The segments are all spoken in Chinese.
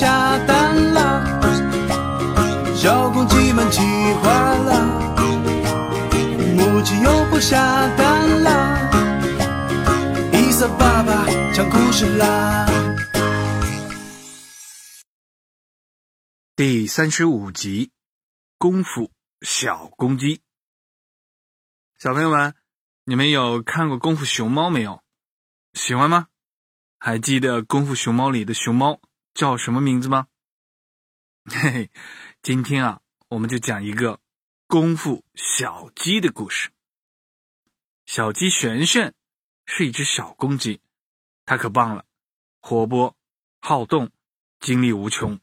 下蛋了，小公鸡们气坏了，母鸡又不下蛋了，伊莎爸爸讲故事啦。第三十五集，功夫小公鸡。小朋友们，你们有看过《功夫熊猫》没有？喜欢吗？还记得《功夫熊猫》里的熊猫叫什么名字吗？嘿嘿，今天啊，我们就讲一个功夫小鸡的故事。小鸡璇璇是一只小公鸡，它可棒了，活泼、好动、精力无穷。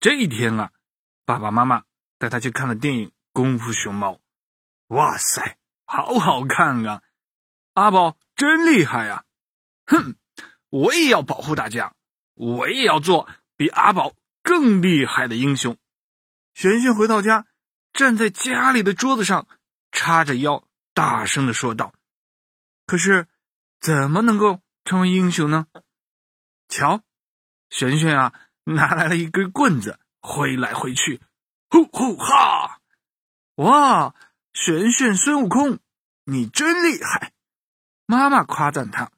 这一天啊，爸爸妈妈带它去看了电影《功夫熊猫》，哇塞，好好看啊！阿宝真厉害呀！哼，我也要保护大家，我也要做比阿宝更厉害的英雄。璇璇回到家，站在家里的桌子上，叉着腰，大声的说道：“可是，怎么能够成为英雄呢？瞧，璇璇啊！”拿来了一根棍子，挥来挥去，呼呼哈！哇，玄玄孙悟空，你真厉害！妈妈夸赞他，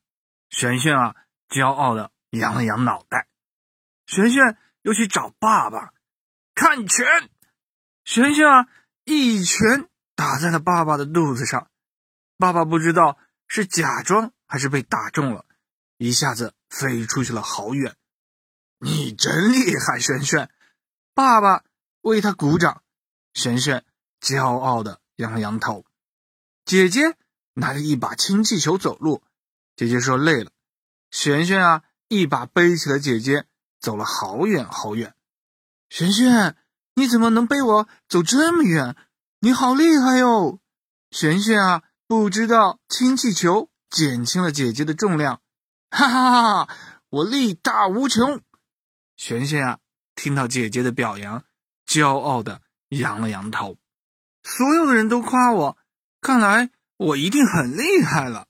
玄玄啊，骄傲的扬了扬脑袋。玄玄又去找爸爸，看拳！玄玄啊，一拳打在了爸爸的肚子上。爸爸不知道是假装还是被打中了，一下子飞出去了好远。你真厉害，璇璇！爸爸为他鼓掌。璇璇骄傲的扬了扬头。姐姐拿着一把氢气球走路。姐姐说累了。璇璇啊，一把背起了姐姐，走了好远好远。璇璇，你怎么能背我走这么远？你好厉害哟！璇璇啊，不知道氢气球减轻了姐姐的重量。哈哈哈哈！我力大无穷。璇璇啊，听到姐姐的表扬，骄傲的扬了扬头。所有的人都夸我，看来我一定很厉害了。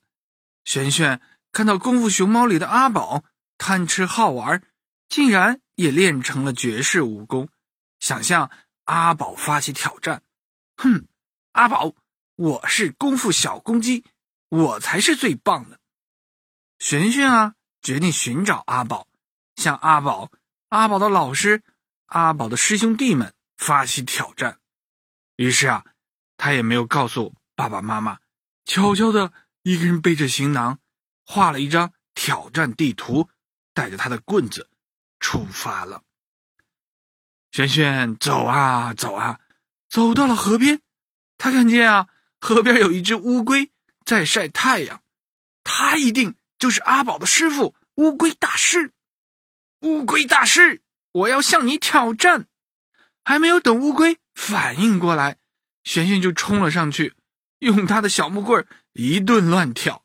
璇璇看到《功夫熊猫》里的阿宝贪吃好玩，竟然也练成了绝世武功，想向阿宝发起挑战。哼，阿宝，我是功夫小公鸡，我才是最棒的。璇璇啊，决定寻找阿宝，向阿宝。阿宝的老师，阿宝的师兄弟们发起挑战。于是啊，他也没有告诉爸爸妈妈，悄悄的一个人背着行囊，画了一张挑战地图，带着他的棍子出发了。轩轩走啊走啊，走到了河边，他看见啊，河边有一只乌龟在晒太阳，他一定就是阿宝的师傅乌龟大师。乌龟大师，我要向你挑战！还没有等乌龟反应过来，璇璇就冲了上去，用他的小木棍一顿乱挑，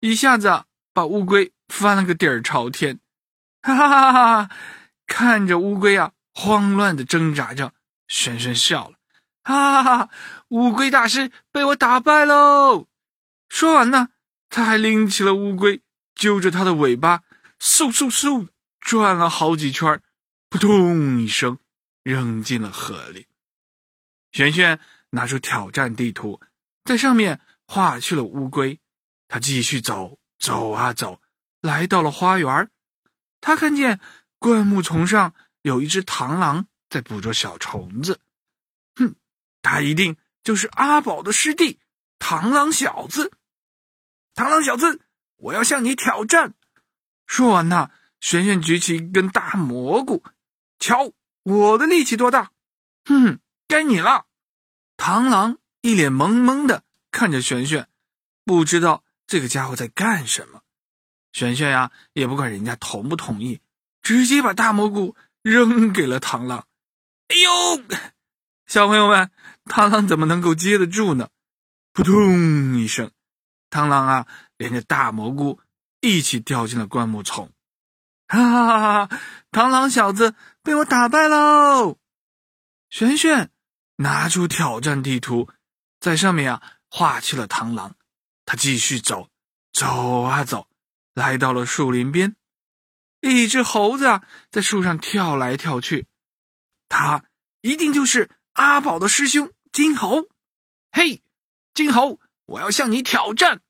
一下子把乌龟翻了个底儿朝天。哈哈哈哈！看着乌龟啊，慌乱的挣扎着，轩轩笑了。哈哈哈！乌龟大师被我打败喽！说完呢，他还拎起了乌龟，揪着它的尾巴，嗖嗖嗖。转了好几圈，扑通一声，扔进了河里。璇璇拿出挑战地图，在上面画去了乌龟。他继续走，走啊走，来到了花园。他看见灌木丛上有一只螳螂在捕捉小虫子。哼，他一定就是阿宝的师弟螳螂小子。螳螂小子，我要向你挑战！说完呢。璇璇举起一根大蘑菇，瞧我的力气多大！哼，该你了。螳螂一脸懵懵的看着璇璇，不知道这个家伙在干什么。璇璇呀，也不管人家同不同意，直接把大蘑菇扔给了螳螂。哎呦，小朋友们，螳螂怎么能够接得住呢？扑通一声，螳螂啊，连着大蘑菇一起掉进了灌木丛。哈哈哈！哈！螳螂小子被我打败喽！璇璇拿出挑战地图，在上面啊画起了螳螂。他继续走，走啊走，来到了树林边。一只猴子啊在树上跳来跳去，他一定就是阿宝的师兄金猴。嘿，金猴，我要向你挑战！”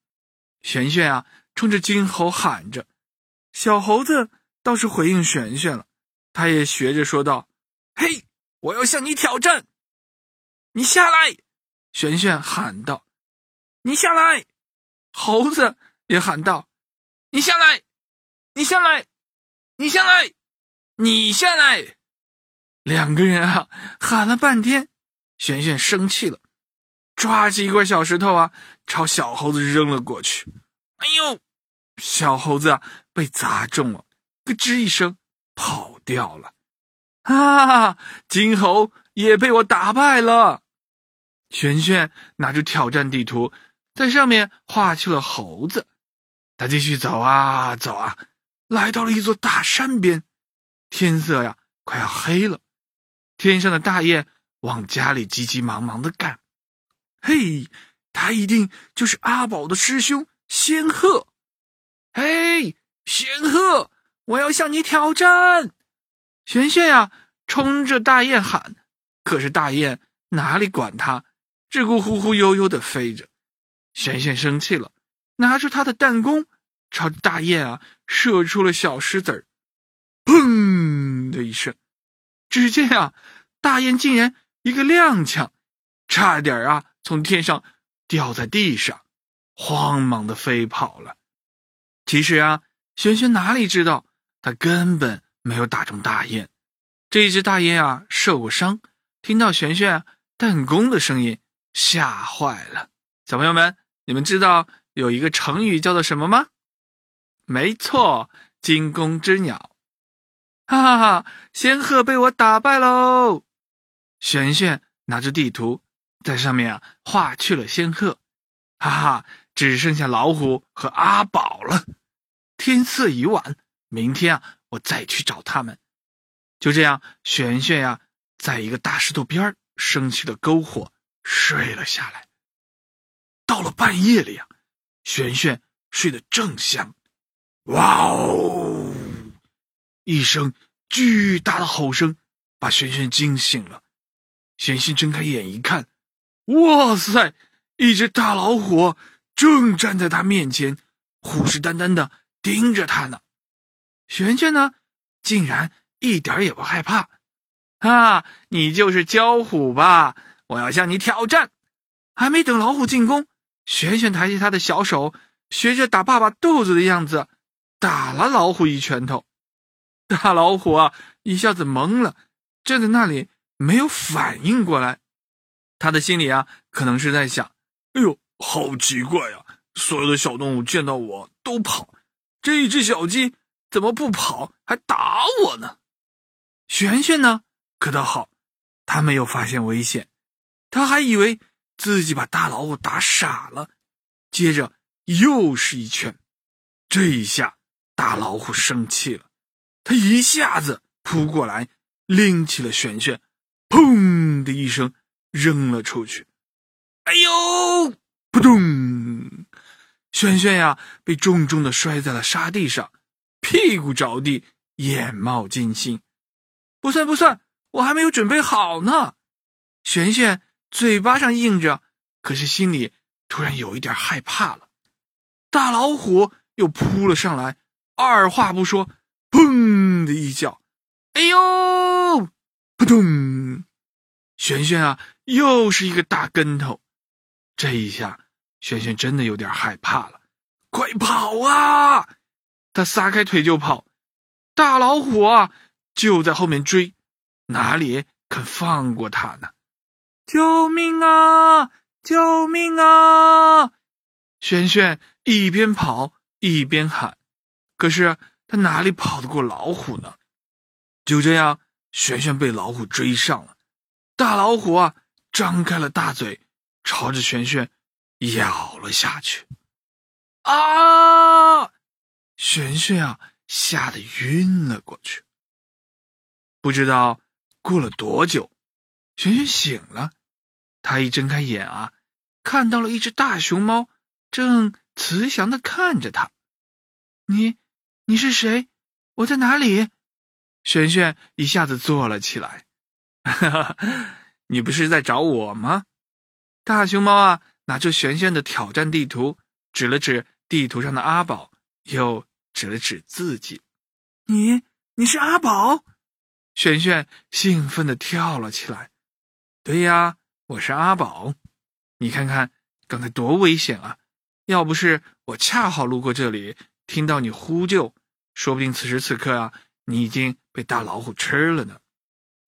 玄玄啊，冲着金猴喊着。小猴子倒是回应玄玄了，他也学着说道：“嘿，我要向你挑战！你下来！”玄玄喊道：“你下来！”猴子也喊道：“你下来！你下来！你下来！你下来！”两个人啊，喊了半天，璇璇生气了，抓起一块小石头啊，朝小猴子扔了过去。哎呦，小猴子啊，被砸中了，咯吱一声跑掉了。啊，金猴也被我打败了。璇璇拿着挑战地图，在上面画去了猴子。他继续走啊走啊，来到了一座大山边，天色呀快要黑了。天上的大雁往家里急急忙忙的赶，嘿，他一定就是阿宝的师兄仙鹤。嘿，仙鹤，我要向你挑战！玄玄呀，冲着大雁喊，可是大雁哪里管他，只顾忽忽悠悠的飞着。玄玄生气了，拿出他的弹弓，朝着大雁啊射出了小石子儿，砰的一声。只见啊，大雁竟然一个踉跄，差点啊从天上掉在地上，慌忙的飞跑了。其实啊，玄玄哪里知道，他根本没有打中大雁。这只大雁啊受过伤，听到玄玄弹弓的声音，吓坏了。小朋友们，你们知道有一个成语叫做什么吗？没错，惊弓之鸟。哈哈哈！仙鹤被我打败喽！玄玄拿着地图，在上面啊画去了仙鹤，哈哈，只剩下老虎和阿宝了。天色已晚，明天啊，我再去找他们。就这样，玄玄呀，在一个大石头边儿生起了篝火，睡了下来。到了半夜里呀，玄玄睡得正香，哇哦！一声巨大的吼声把玄玄惊醒了。玄玄睁开眼一看，哇塞！一只大老虎正站在他面前，虎视眈眈的盯着他呢。玄玄呢，竟然一点也不害怕。啊，你就是焦虎吧？我要向你挑战！还没等老虎进攻，玄玄抬起他的小手，学着打爸爸肚子的样子，打了老虎一拳头。大老虎啊，一下子懵了，站在那里没有反应过来。他的心里啊，可能是在想：“哎呦，好奇怪呀！所有的小动物见到我都跑，这一只小鸡怎么不跑，还打我呢？”玄玄呢，可倒好，他没有发现危险，他还以为自己把大老虎打傻了。接着又是一拳，这一下大老虎生气了。他一下子扑过来，拎起了璇璇，砰的一声扔了出去。哎呦！扑通！轩轩呀，被重重的摔在了沙地上，屁股着地，眼冒金星。不算不算，我还没有准备好呢。璇璇嘴巴上应着，可是心里突然有一点害怕了。大老虎又扑了上来，二话不说。砰的一叫，哎呦！扑通！玄玄啊，又是一个大跟头。这一下，玄玄真的有点害怕了。快跑啊！他撒开腿就跑。大老虎啊，就在后面追，哪里肯放过他呢？救命啊！救命啊！玄玄一边跑一边喊，可是。他哪里跑得过老虎呢？就这样，玄玄被老虎追上了。大老虎啊，张开了大嘴，朝着玄玄咬了下去。啊！玄玄啊，吓得晕了过去。不知道过了多久，玄玄醒了。他一睁开眼啊，看到了一只大熊猫，正慈祥的看着他。你。你是谁？我在哪里？璇璇一下子坐了起来。你不是在找我吗？大熊猫啊，拿出璇璇的挑战地图，指了指地图上的阿宝，又指了指自己：“你，你是阿宝？”璇璇兴奋的跳了起来：“对呀，我是阿宝！你看看刚才多危险啊！要不是我恰好路过这里，听到你呼救，说不定此时此刻啊，你已经被大老虎吃了呢。”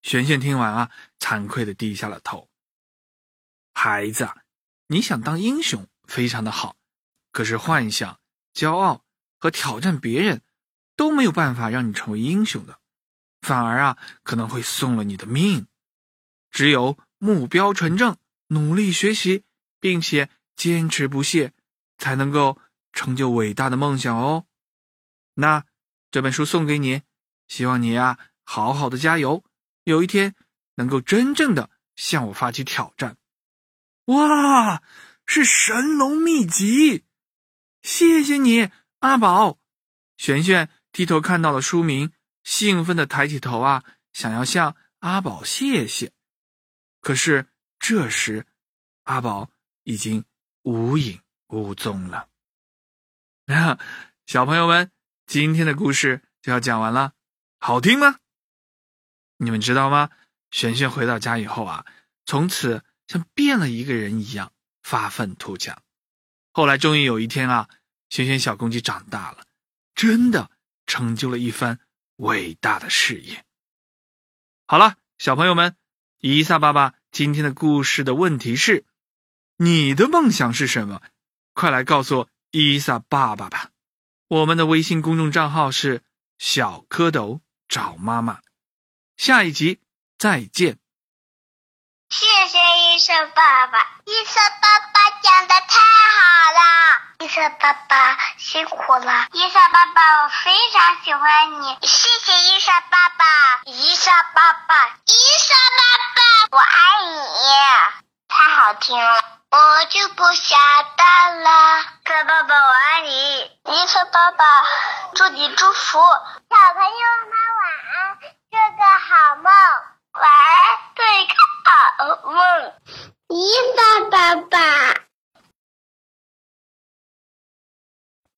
璇璇听完啊，惭愧的低下了头。孩子，你想当英雄非常的好，可是幻想、骄傲和挑战别人都没有办法让你成为英雄的，反而啊可能会送了你的命。只有目标纯正，努力学习，并且坚持不懈，才能够成就伟大的梦想哦。那这本书送给你，希望你呀好好的加油。有一天，能够真正的向我发起挑战。哇，是神龙秘籍！谢谢你，阿宝。璇璇低头看到了书名，兴奋的抬起头啊，想要向阿宝谢谢。可是这时，阿宝已经无影无踪了。啊，小朋友们，今天的故事就要讲完了，好听吗？你们知道吗？璇璇回到家以后啊，从此像变了一个人一样发愤图强。后来终于有一天啊，璇璇小公鸡长大了，真的成就了一番伟大的事业。好了，小朋友们，伊萨爸爸今天的故事的问题是：你的梦想是什么？快来告诉伊萨爸爸吧！我们的微信公众账号是小蝌蚪找妈妈。下一集再见。谢谢医生爸爸，医生爸爸讲的太好了，医生爸爸辛苦了，医生爸爸我非常喜欢你，谢谢医生爸爸，医生爸爸，医生爸爸，我爱你，太好听了，我就不下蛋了，可爸爸我爱你，你说爸爸祝你祝福，小朋友们晚安，做个好梦，晚安，做一个好梦，你爸爸爸。